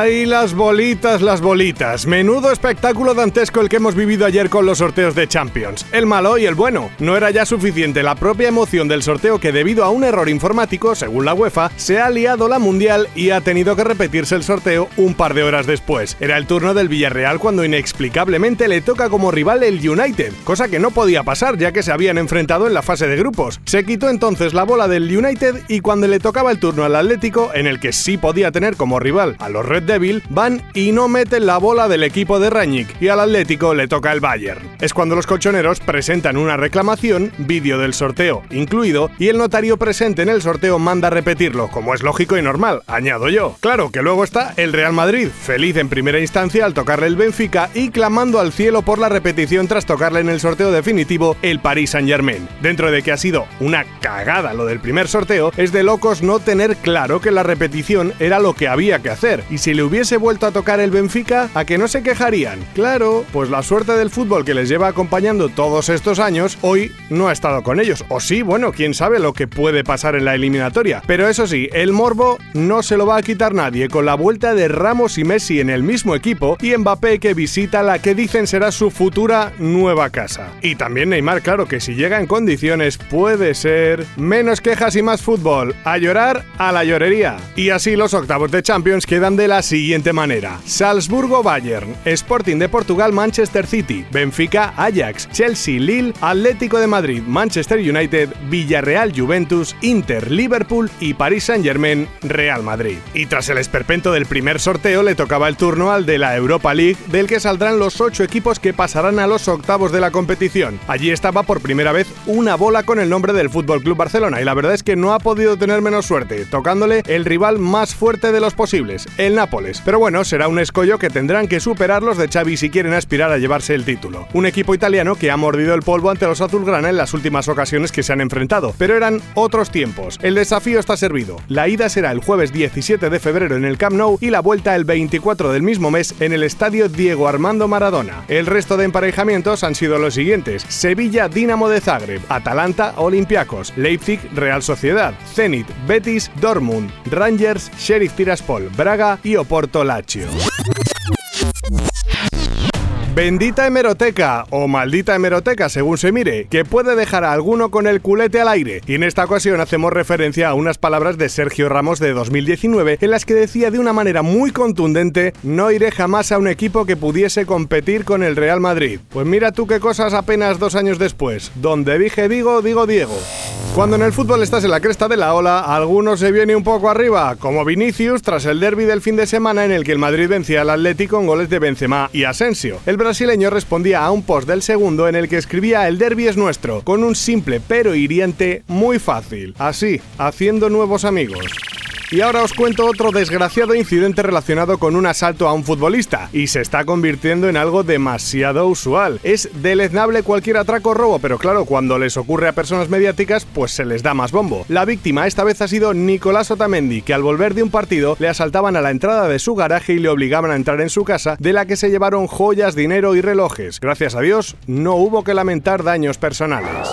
¡Ay, las bolitas, las bolitas! Menudo espectáculo dantesco el que hemos vivido ayer con los sorteos de Champions. El malo y el bueno. No era ya suficiente la propia emoción del sorteo que debido a un error informático, según la UEFA, se ha liado la mundial y ha tenido que repetirse el sorteo un par de horas después. Era el turno del Villarreal cuando inexplicablemente le toca como rival el United, cosa que no podía pasar ya que se habían enfrentado en la fase de grupos. Se quitó entonces la bola del United y cuando le tocaba el turno al Atlético, en el que sí podía tener como rival a los Red Devil, van y no meten la bola del equipo de Rañic y al Atlético le toca el Bayern. Es cuando los colchoneros presentan una reclamación, vídeo del sorteo incluido, y el notario presente en el sorteo manda repetirlo, como es lógico y normal, añado yo. Claro que luego está el Real Madrid, feliz en primera instancia al tocarle el Benfica y clamando al cielo por la repetición tras tocarle en el sorteo definitivo el Paris Saint-Germain. Dentro de que ha sido una cagada lo del primer sorteo, es de locos no tener claro que la repetición era lo que había que hacer y si le hubiese vuelto a tocar el Benfica, ¿a que no se quejarían? Claro, pues la suerte del fútbol que les lleva acompañando todos estos años, hoy no ha estado con ellos. O sí, bueno, quién sabe lo que puede pasar en la eliminatoria. Pero eso sí, el morbo no se lo va a quitar nadie con la vuelta de Ramos y Messi en el mismo equipo y Mbappé que visita la que dicen será su futura nueva casa. Y también Neymar, claro que si llega en condiciones puede ser menos quejas y más fútbol. A llorar a la llorería. Y así los octavos de Champions quedan de la siguiente manera: Salzburgo-Bayern, Sporting de Portugal, Manchester City, Benfica, Ajax, Chelsea, Lille, Atlético de Madrid, Manchester United, Villarreal, Juventus, Inter, Liverpool y Paris Saint-Germain, Real Madrid. Y tras el esperpento del primer sorteo, le tocaba el turno al de la Europa League, del que saldrán los ocho equipos que pasarán a los octavos de la competición. Allí estaba por primera vez una bola con el nombre del Fútbol Club Barcelona y la verdad es que no ha podido tener menos suerte, tocándole el rival más fuerte de los posibles, el Pero bueno, será un escollo que tendrán que superar los de Xavi si quieren aspirar a llevarse el título. Un equipo italiano que ha mordido el polvo ante los azulgrana en las últimas ocasiones que se han enfrentado, pero eran otros tiempos. El desafío está servido. La ida será el jueves 17 de febrero en el Camp Nou y la vuelta el 24 del mismo mes en el estadio Diego Armando Maradona. El resto de emparejamientos han sido los siguientes: Sevilla Dinamo de Zagreb, Atalanta Olympiacos, Leipzig Real Sociedad, Zenit Betis Dortmund, Rangers Sheriff Tiraspol, Braga y Oporto Lazio. Bendita hemeroteca o maldita hemeroteca según se mire, que puede dejar a alguno con el culete al aire. Y en esta ocasión hacemos referencia a unas palabras de Sergio Ramos de 2019 en las que decía de una manera muy contundente, no iré jamás a un equipo que pudiese competir con el Real Madrid. Pues mira tú qué cosas apenas dos años después. Donde dije digo, digo Diego. Cuando en el fútbol estás en la cresta de la ola, alguno se viene un poco arriba, como Vinicius tras el derby del fin de semana en el que el Madrid vencía al Atlético con goles de Benzema y Asensio. El brasileño respondía a un post del segundo en el que escribía el derby es nuestro, con un simple pero hiriente muy fácil, así, haciendo nuevos amigos. Y ahora os cuento otro desgraciado incidente relacionado con un asalto a un futbolista, y se está convirtiendo en algo demasiado usual. Es deleznable cualquier atraco o robo, pero claro, cuando les ocurre a personas mediáticas, pues se les da más bombo. La víctima esta vez ha sido Nicolás Otamendi, que al volver de un partido le asaltaban a la entrada de su garaje y le obligaban a entrar en su casa, de la que se llevaron joyas, dinero y relojes. Gracias a Dios, no hubo que lamentar daños personales.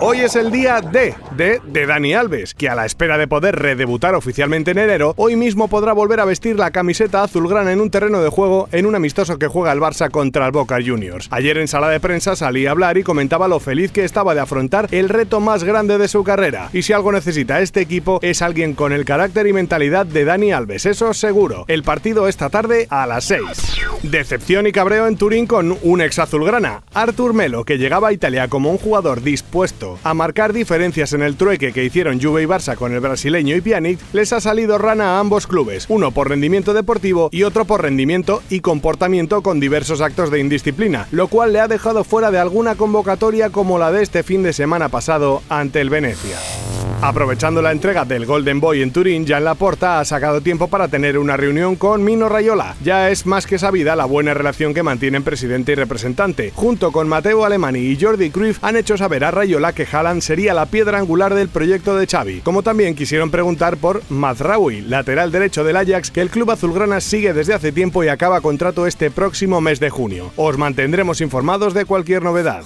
Hoy es el día de, de Dani Alves, que a la espera de poder redebutar oficialmente en enero, hoy mismo podrá volver a vestir la camiseta azulgrana en un terreno de juego en un amistoso que juega el Barça contra el Boca Juniors. Ayer en sala de prensa salía a hablar y comentaba lo feliz que estaba de afrontar el reto más grande de su carrera. Y si algo necesita este equipo es alguien con el carácter y mentalidad de Dani Alves, eso seguro. El partido esta tarde a las 6. Decepción y cabreo en Turín con un ex azulgrana, Artur Melo, que llegaba a Italia como un jugador dispuesto a marcar diferencias en el trueque que hicieron Juve y Barça con el brasileño y Pjanic, les ha salido rana a ambos clubes, uno por rendimiento deportivo y otro por rendimiento y comportamiento con diversos actos de indisciplina, lo cual le ha dejado fuera de alguna convocatoria como la de este fin de semana pasado ante el Venecia. Aprovechando la entrega del Golden Boy en Turín, Jan Laporta ha sacado tiempo para tener una reunión con Mino Rayola. Ya es más que sabida la buena relación que mantienen presidente y representante. Junto con Mateo Alemani y Jordi Cruyff han hecho saber a Rayola que Haaland sería la piedra angular del proyecto de Xavi. Como también quisieron preguntar por Mazraoui, lateral derecho del Ajax, que el club azulgrana sigue desde hace tiempo y acaba contrato este próximo mes de junio. Os mantendremos informados de cualquier novedad.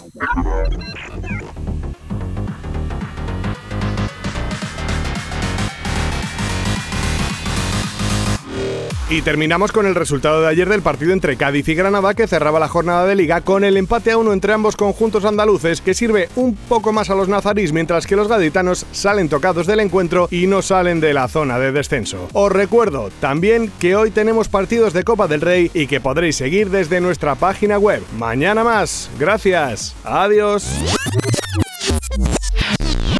Y terminamos con el resultado de ayer del partido entre Cádiz y Granada que cerraba la jornada de liga con el empate a uno entre ambos conjuntos andaluces que sirve un poco más a los nazarís mientras que los gaditanos salen tocados del encuentro y no salen de la zona de descenso. Os recuerdo también que hoy tenemos partidos de Copa del Rey y que podréis seguir desde nuestra página web. Mañana más. Gracias. Adiós.